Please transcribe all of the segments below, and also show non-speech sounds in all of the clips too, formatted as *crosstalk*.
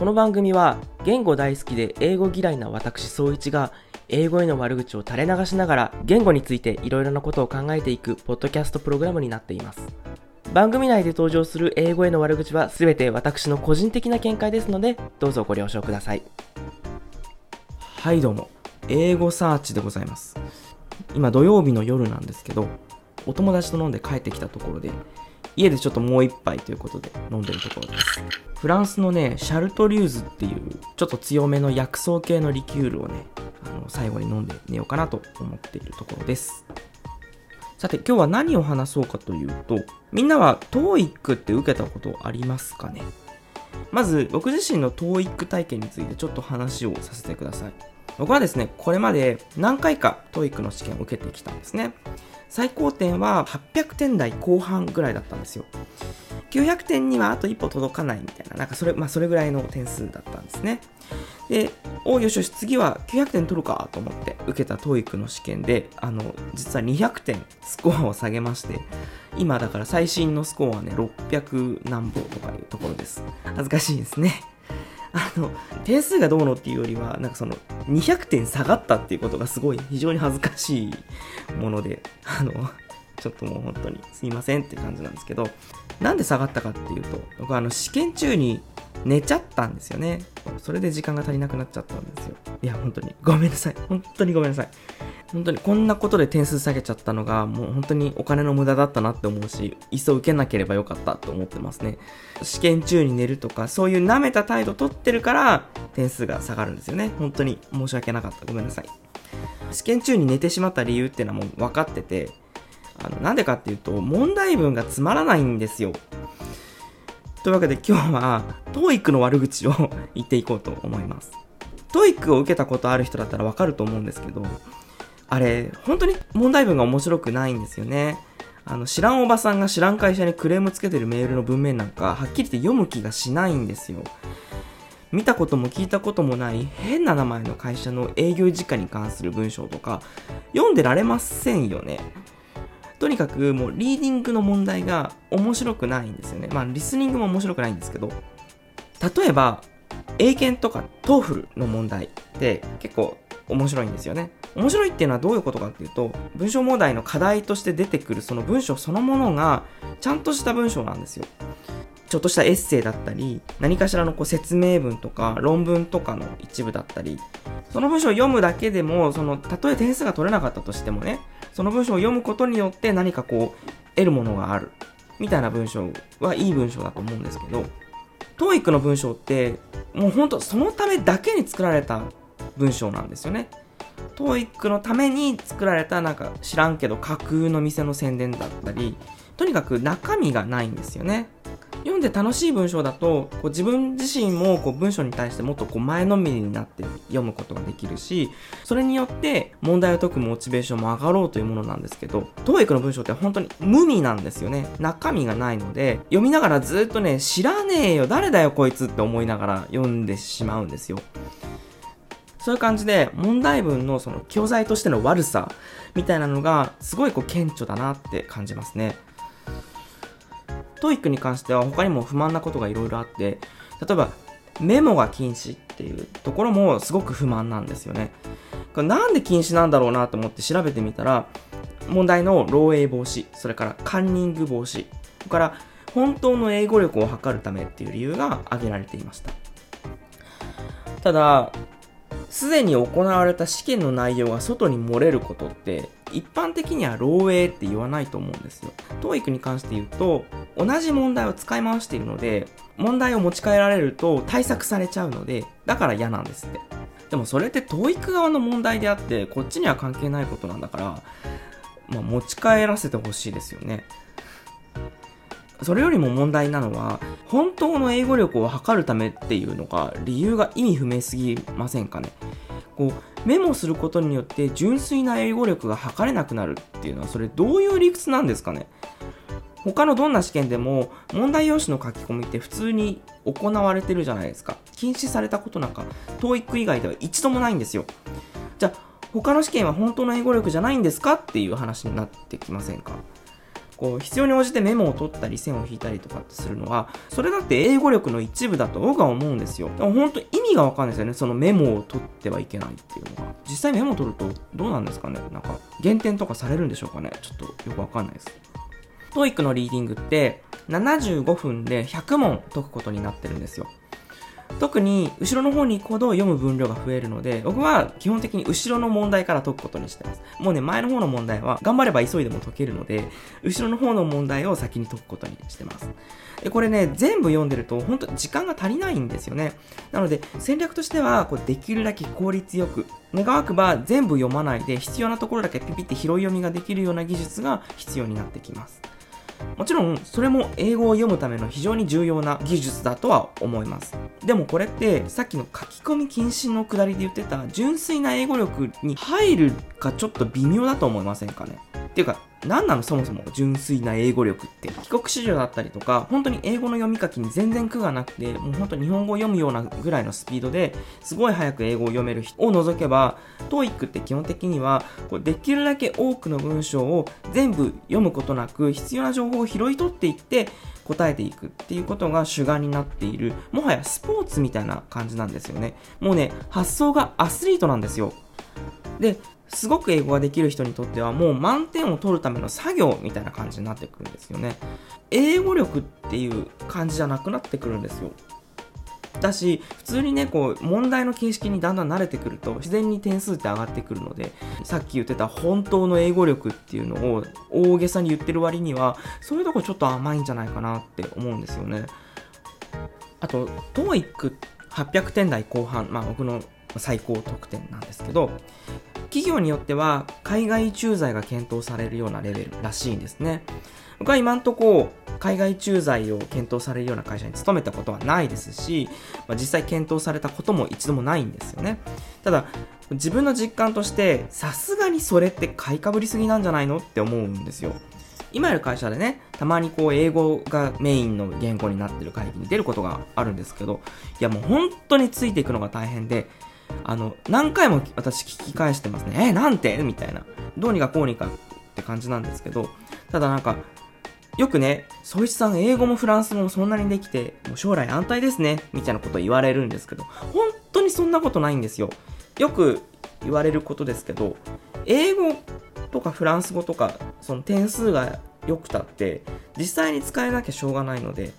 この番組は言語大好きで英語嫌いな私総一が英語への悪口を垂れ流しながら言語についていろいろなことを考えていくポッドキャストプログラムになっています。番組内で登場する英語への悪口は全て私の個人的な見解ですのでどうぞご了承ください。はいどうも。英語サーチでございます。今土曜日の夜なんですけどお友達と飲んで帰ってきたところで家でちょっともう一杯ということで飲んでるところです。フランスのねシャルトリューズっていうちょっと強めの薬草系のリキュールをねあの最後に飲んで寝ようかなと思っているところです。さて今日は何を話そうかというとみんなは TOEIC って受けたことありますかね？まず僕自身の TOEIC 体験についてちょっと話をさせてください。僕はですねこれまで何回か TOEIC の試験を受けてきたんですね最高点は800点台後半ぐらいだったんですよ。900点にはあと一歩届かないみたいな、なんかそれ、まあそれぐらいの点数だったんですね。で、およしよし、次は900点取るかと思って受けた TOEIC の試験で、あの、実は200点スコアを下げまして、今だから最新のスコアはね、600何歩とかいうところです。恥ずかしいですね。あの、点数がどうのっていうよりは、なんかその、200点下がったっていうことがすごい非常に恥ずかしいもので、あの、ちょっともう本当にすいませんって感じなんですけど、なんで下がったかっていうと、僕はあの試験中に寝ちゃったんですよね。それで時間が足りなくなっちゃったんですよ。いや、本当に。ごめんなさい。本当にごめんなさい。本当にこんなことで点数下げちゃったのが、もう本当にお金の無駄だったなって思うし、いっそ受けなければよかったと思ってますね。試験中に寝るとか、そういう舐めた態度取ってるから、点数が下がるんですよね。本当に申し訳なかった。ごめんなさい。試験中に寝てしまった理由っていうのはもう分かってて、あの、なんでかっていうと、問題文がつまらないんですよ。というわけで今日は、TOEIC の悪口を *laughs* 言っていこうと思います。TOEIC を受けたことある人だったらわかると思うんですけど、あれ、本当に問題文が面白くないんですよね。あの、知らんおばさんが知らん会社にクレームつけてるメールの文面なんか、はっきり言って読む気がしないんですよ。見たことも聞いたこともない変な名前の会社の営業時間に関する文章とか、読んでられませんよね。とにかくもうリーディングの問題が面白くないんですよね。まあリスニングも面白くないんですけど、例えば、英検とか TOEFL の問題って結構面白いんですよね。面白いっていうのはどういうことかっていうと、文章問題の課題として出てくるその文章そのものが、ちゃんとした文章なんですよ。ちょっとしたエッセイだったり、何かしらのこう説明文とか論文とかの一部だったり、その文章を読むだけでも、その、たとえ点数が取れなかったとしてもね、その文章を読むことによって何かこう、得るものがある。みたいな文章はいい文章だと思うんですけど、TOEIC の文章って、もうほんとそのためだけに作られた文章なんですよね。TOEIC のために作られたなんか知らんけど架空の店の宣伝だったり、とにかく中身がないんですよね。読んで楽しい文章だと、こう自分自身もこう文章に対してもっとこう前のめりになって読むことができるし、それによって問題を解くモチベーションも上がろうというものなんですけど、TOEIC の文章って本当に無味なんですよね。中身がないので、読みながらずっとね、知らねえよ、誰だよこいつって思いながら読んでしまうんですよ。そういう感じで問題文のその教材としての悪さみたいなのがすごいこう顕著だなって感じますね。 TOEIC に関しては他にも不満なことがいろいろあって、例えばメモが禁止っていうところもすごく不満なんですよね。これなんで禁止なんだろうなと思って調べてみたら、問題の漏洩防止、それからカンニング防止、それから本当の英語力を測るためっていう理由が挙げられていました。ただ、すでに行われた試験の内容が外に漏れることって一般的には漏洩って言わないと思うんですよ。TOEIC に関して言うと同じ問題を使い回しているので問題を持ち帰られると対策されちゃうのでだから嫌なんですって。でもそれって TOEIC 側の問題であってこっちには関係ないことなんだから、まあ、持ち帰らせてほしいですよね。それよりも問題なのは、本当の英語力を測るためっていうのが、理由が意味不明すぎませんかね？こう、メモすることによって純粋な英語力が測れなくなるっていうのは、それどういう理屈なんですかね？他のどんな試験でも問題用紙の書き込みって普通に行われてるじゃないですか。禁止されたことなんか、TOEIC 以外では一度もないんですよ。じゃあ、他の試験は本当の英語力じゃないんですか？っていう話になってきませんか？こう必要に応じてメモを取ったり線を引いたりとかってするのはそれだって英語力の一部だと僕は思うんですよ。でも本当意味がわかんないですよね。そのメモを取ってはいけないっていうのが実際メモを取るとどうなんですかね？なんか減点とかされるんでしょうかね？ちょっとよくわかんないです。TOEIC のリーディングって75分で100問解くことになってるんですよ。特に後ろの方に行くほど読む分量が増えるので、僕は基本的に後ろの問題から解くことにしてます。もうね、前の方の問題は頑張れば急いでも解けるので、後ろの方の問題を先に解くことにしてます。でこれね、全部読んでると本当時間が足りないんですよね。なので、戦略としては、こうできるだけ効率よく、願わくば全部読まないで必要なところだけピピって拾い読みができるような技術が必要になってきます。もちろん、それも英語を読むための非常に重要な技術だとは思います。でもこれって、さっきの書き込み禁止のくだりで言ってた純粋な英語力に入るかちょっと微妙だと思いませんかね？っていうか、何なのそもそも純粋な英語力って。帰国子女だったりとか、本当に英語の読み書きに全然苦がなくて、もう本当に日本語を読むようなぐらいのスピードですごい早く英語を読める人を除けば、TOEIC って基本的には、こうできるだけ多くの文章を全部読むことなく、必要な情報を拾い取っていって、答えていくっていうことが主眼になっている、もはやスポーツみたいな感じなんですよね。もうね、発想がアスリートなんですよ。で、すごく英語ができる人にとってはもう満点を取るための作業みたいな感じになってくるんですよね。英語力っていう感じじゃなくなってくるんですよ。だし、普通にね、こう、問題の形式にだんだん慣れてくると、自然に点数って上がってくるので、さっき言ってた本当の英語力っていうのを大げさに言ってる割には、そういうとこちょっと甘いんじゃないかなって思うんですよね。あと、TOEIC800 点台後半、まあ僕の最高得点なんですけど、企業によっては海外駐在が検討されるようなレベルらしいんですね。僕は今んとこ海外駐在を検討されるような会社に勤めたことはないですし、まあ、実際検討されたことも一度もないんですよね。ただ、自分の実感として、さすがにそれって買いかぶりすぎなんじゃないのって思うんですよ。今やる会社でね、たまにこう英語がメインの言語になってる会議に出ることがあるんですけど、いやもう本当についていくのが大変で、あの、何回も私聞き返してますね。え、なんて？みたいな。どうにかこうにかって感じなんですけど、ただなんか、よくね、総一さん英語もフランス語もそんなにできて、もう将来安泰ですね、みたいなこと言われるんですけど、本当にそんなことないんですよ。よく言われることですけど、英語とかフランス語とか、その点数が良くたって、実際に使えなきゃしょうがないので、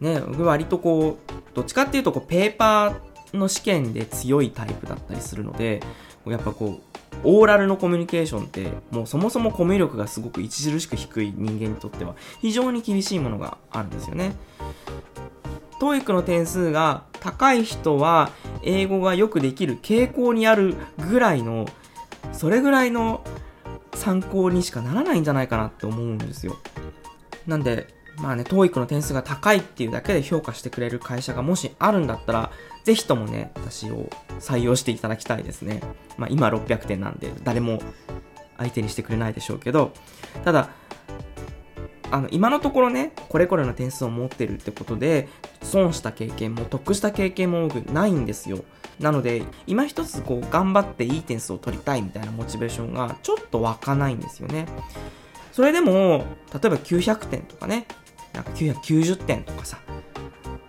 ね、割とこう、どっちかっていうとこう、ペーパーの試験で強いタイプだったりするので、やっぱこう、オーラルのコミュニケーションって、もうそもそもコミュ力がすごく著しく低い人間にとっては、非常に厳しいものがあるんですよね。TOEIC の点数が高い人は、英語がよくできる傾向にあるぐらいの、それぐらいの参考にしかならないんじゃないかなって思うんですよ。なんで、まあね、TOEIC の点数が高いっていうだけで評価してくれる会社がもしあるんだったら、ぜひともね、私を採用していただきたいですね。まあ今600点なんで、誰も相手にしてくれないでしょうけど、ただ、あの、今のところね、これこれの点数を持ってるってことで、損した経験も得した経験も多くないんですよ。なので、今一つこう、頑張っていい点数を取りたいみたいなモチベーションがちょっと湧かないんですよね。それでも、例えば900点とかね、なんか990点とかさ、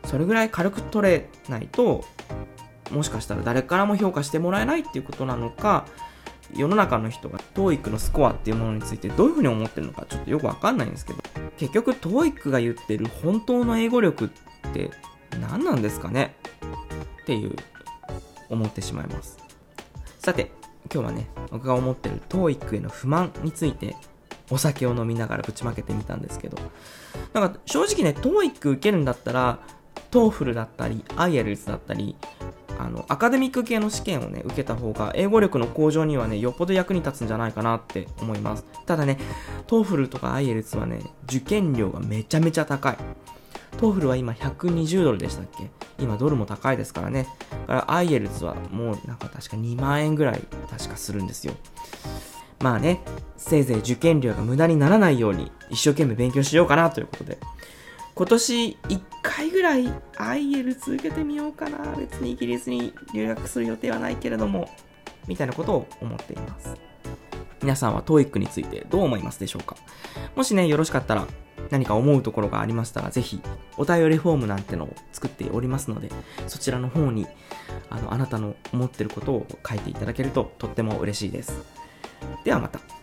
それぐらい軽く取れないと、もしかしたら誰からも評価してもらえないっていうことなのか、世の中の人が TOEIC のスコアっていうものについてどういうふうに思ってるのかちょっとよくわかんないんですけど、結局 TOEIC が言ってる本当の英語力って何なんですかね？っていう思ってしまいます。さて、今日はね、僕が思ってる TOEIC への不満についてお酒を飲みながらぶちまけてみたんですけど、なんか正直ね、TOEIC 受けるんだったら、TOEFL だったり、IELTS だったり、あの、アカデミック系の試験をね、受けた方が、英語力の向上にはね、よっぽど役に立つんじゃないかなって思います。ただね、TOEFL とか IELTS はね、受験料がめちゃめちゃ高い。TOEFL は今120ドルでしたっけ？今ドルも高いですからね。だから IELTS はもうなんか確か2万円ぐらい確かするんですよ。まあね、せいぜい受験料が無駄にならないように一生懸命勉強しようかなということで、今年1回ぐらい IL 続けてみようかな。別にイギリスに留学する予定はないけれども、みたいなことを思っています。皆さんは TOEIC についてどう思いますでしょうかもしね、よろしかったら何か思うところがありましたら、ぜひお便りフォームなんてのを作っておりますので、そちらの方にあのあなたの思ってることを書いていただけるととっても嬉しいです。ではまた。